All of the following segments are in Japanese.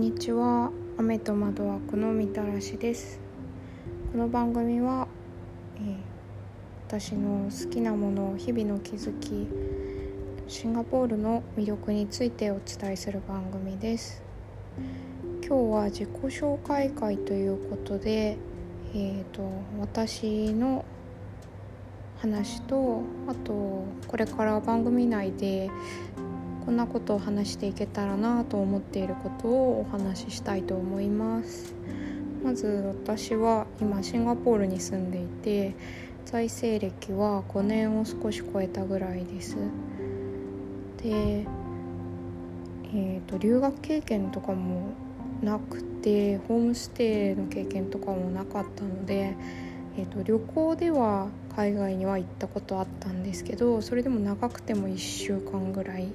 こんにちは。雨と窓枠のみたらしです。この番組は、えー、私の好きなもの日々の気づきシンガポールの魅力についてお伝えする番組です。今日は自己紹介会ということでえーと私の話とあとこれから番組内でこんなことを話していけたらなと思っていることをお話ししたいと思います。まず私は今シンガポールに住んでいて在生歴は5年を少し超えたぐらいです。でえーと、留学経験とかもなくてホームステイの経験とかもなかったので、えーと旅行では海外には行ったことあったんですけどそれでも長くても1週間ぐらい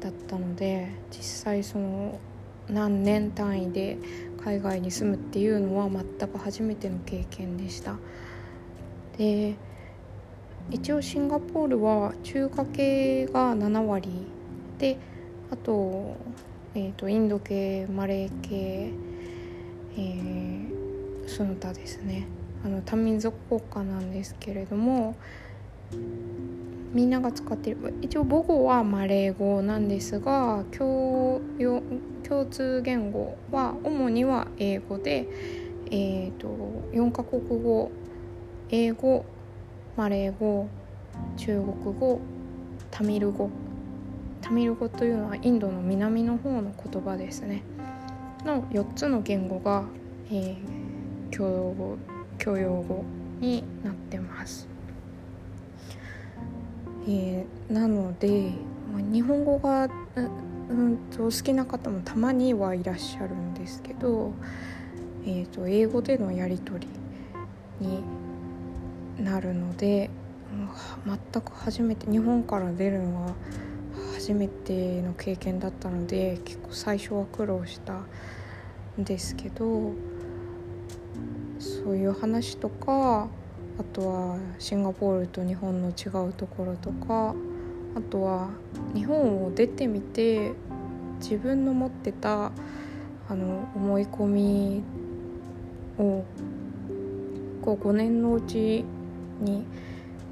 だったので実際その何年単位で海外に住むっていうのは全く初めての経験でした。で一応シンガポールは中華系が7割であと,、えーと、インド系マレー系、えー、その他ですね。あの多民族国家なんですけれどもみんなが使ってる。一応母語はマレー語なんですが共共通言語は主には英語で、えーと、4カ国語英語マレー語中国語タミル語。タミル語というのはインドの南の方の言葉ですね。の4つの言語が、えー、共用語共用語になってます。えー、なのでま日本語が、うんと好きな方もたまにはいらっしゃるんですけど、えーと、英語でのやり取りになるので全く初めて日本から出るのは初めての経験だったので結構最初は苦労したんですけどそういう話とかあとはシンガポールと日本の違うところとかあとは日本を出てみて自分の持ってたあの思い込みをこう5年のうちに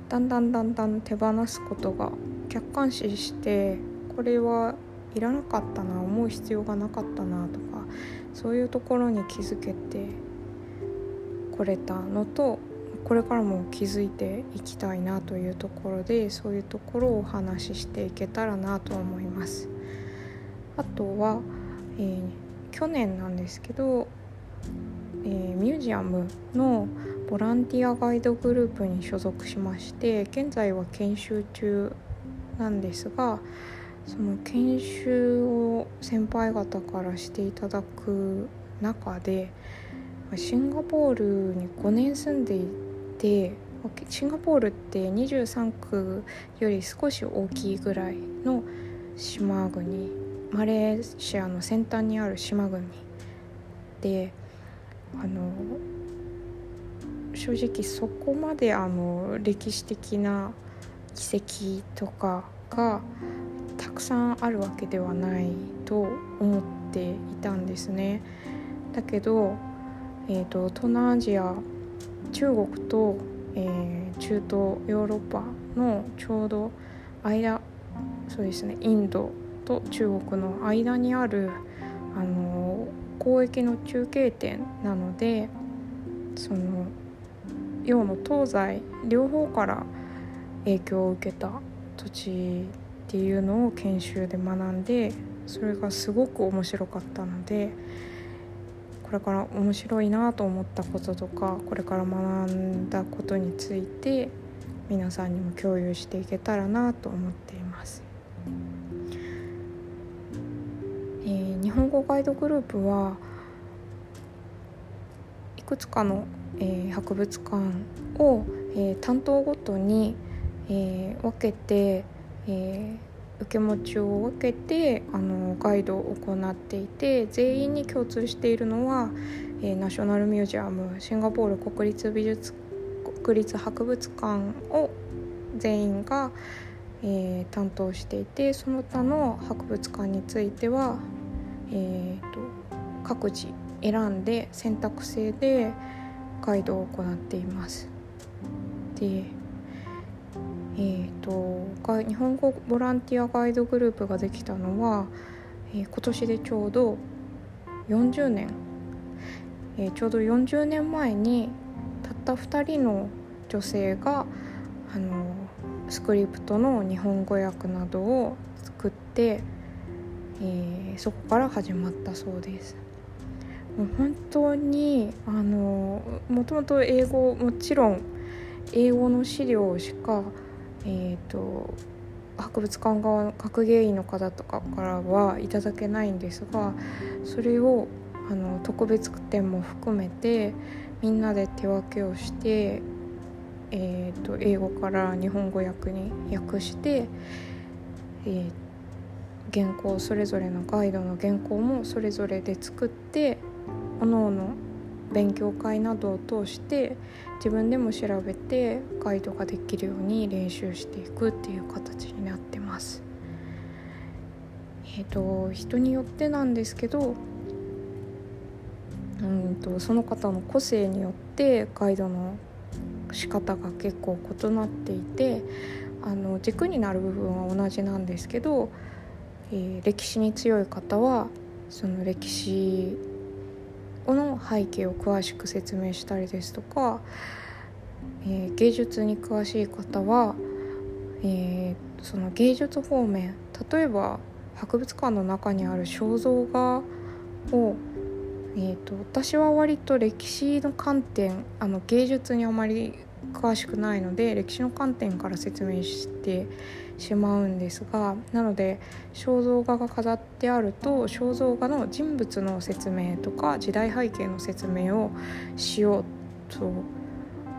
だんだんだんだん手放すことが客観視してこれはいらなかったな思う必要がなかったなとかそういうところに気づけてこれたのとこれからも気づいていきたいなというところでそういうところをお話ししていけたらなと思います。あとは、えー、去年なんですけど、えー、ミュージアムのボランティアガイドグループに所属しまして現在は研修中なんですがその研修を先輩方からしていただく中でシンガポールに5年住んでいでシンガポールって23区より少し大きいぐらいの島国マレーシアの先端にある島国であの正直そこまであの歴史的な遺跡とかがたくさんあるわけではないと思っていたんですね。だけど、えーと東南アジア中国と、えー、中東ヨーロッパのちょうど間そうですねインドと中国の間にあるあの交易の中継点なのでその洋の東西両方から影響を受けた土地っていうのを研修で学んでそれがすごく面白かったので。これから面白いなと思ったこととかこれから学んだことについて皆さんにも共有していけたらなと思っています。えー、日本語ガイドグループはいくつかの、えー、博物館を、えー、担当ごとに、え分けて、え受け持ちを分けてあのガイドを行っていて全員に共通しているのは、えー、ナショナルミュージアムシンガポール国立美術国立博物館を全員が、えー、担当していてその他の博物館についてはえーと、各自選んで選択制でガイドを行っています。でえーと、日本語ボランティアガイドグループができたのは、えー、今年でちょうど40年、えー、ちょうど40年前にたった2人の女性があのスクリプトの日本語訳などを作って、えー、そこから始まったそうです。もう本当にあのもともと英語もちろん英語の資料しか、えーと、博物館側の学芸員の方とかからはいただけないんですがそれをあの特別展も含めてみんなで手分けをしてえーと、英語から日本語訳に訳して、えー、原稿それぞれのガイドの原稿もそれぞれで作っておのおの勉強会などを通して自分でも調べてガイドができるように練習していくっていう形になってます。えーと、人によってなんですけどうんとその方の個性によってガイドの仕方が結構異なっていてあの軸になる部分は同じなんですけど、えー、歴史に強い方はその歴史の背景を詳しく説明したりですとか、えー、芸術に詳しい方は、えー、その芸術方面例えば博物館の中にある肖像画をえーと、私は割と歴史の観点あの芸術にあまり詳しくないので歴史の観点から説明してしまうんですがなので肖像画が飾ってあると肖像画の人物の説明とか時代背景の説明をしようと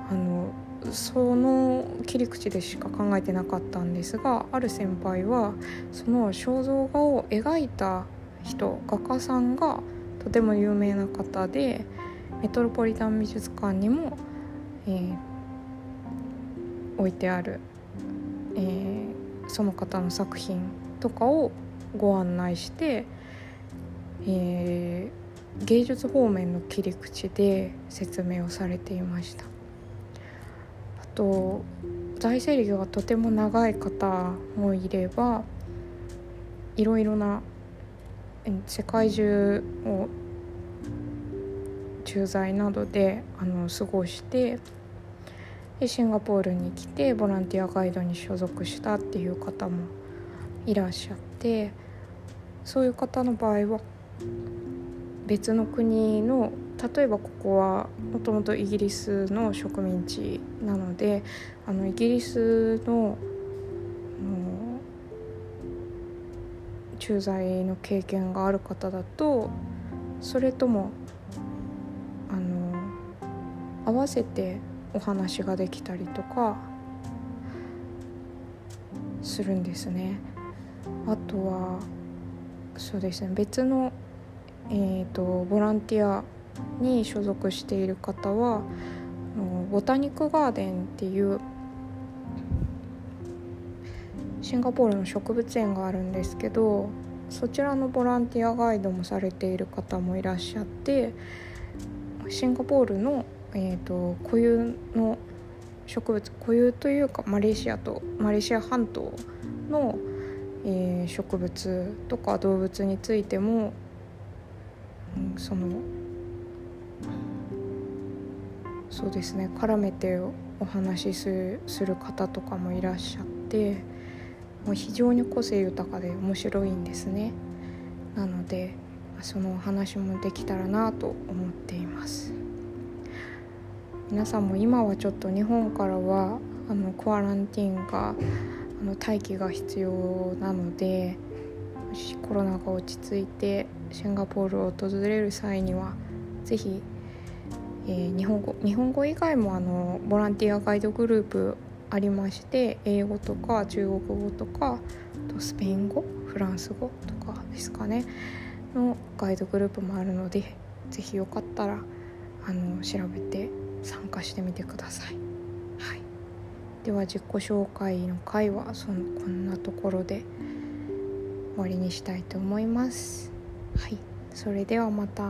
あのその切り口でしか考えてなかったんですがある先輩はその肖像画を描いた人画家さんがとても有名な方でメトロポリタン美術館にも、えー、置いてある、えー、その方の作品とかをご案内して、えー、芸術方面の切り口で説明をされていました。あと財政歴がとても長い方もいればいろいろな世界中を駐在などであの過ごしてでシンガポールに来てボランティアガイドに所属したっていう方もいらっしゃってそういう方の場合は別の国の例えばここはもともとイギリスの植民地なのであのイギリスの駐在の経験がある方だとそれともあの合わせてお話ができたりとかするんですね。あとはそうですね別の、えーと、ボランティアに所属している方はボタニックガーデンっていうシンガポールの植物園があるんですけどそちらのボランティアガイドもされている方もいらっしゃってシンガポールの、えーと、固有の植物固有というかマレーシアとマレーシア半島の、えー、植物とか動物についても、うん、そのそうですね絡めてお話しする方とかもいらっしゃって。もう非常に個性豊かで面白いんですねなのでそのお話もできたらなと思っています皆さんも今はちょっと日本からはあのクアランティーンがあの待機が必要なのでもしコロナが落ち着いてシンガポールを訪れる際には是非、えー、日本語日本語以外もあのボランティアガイドグループありまして英語とか中国語とかとスペイン語フランス語とかですかねのガイドグループもあるので是非よかったらあの調べて参加してみてください。はい、では自己紹介の回はそのこんなところで終わりにしたいと思います。はいそれではまた。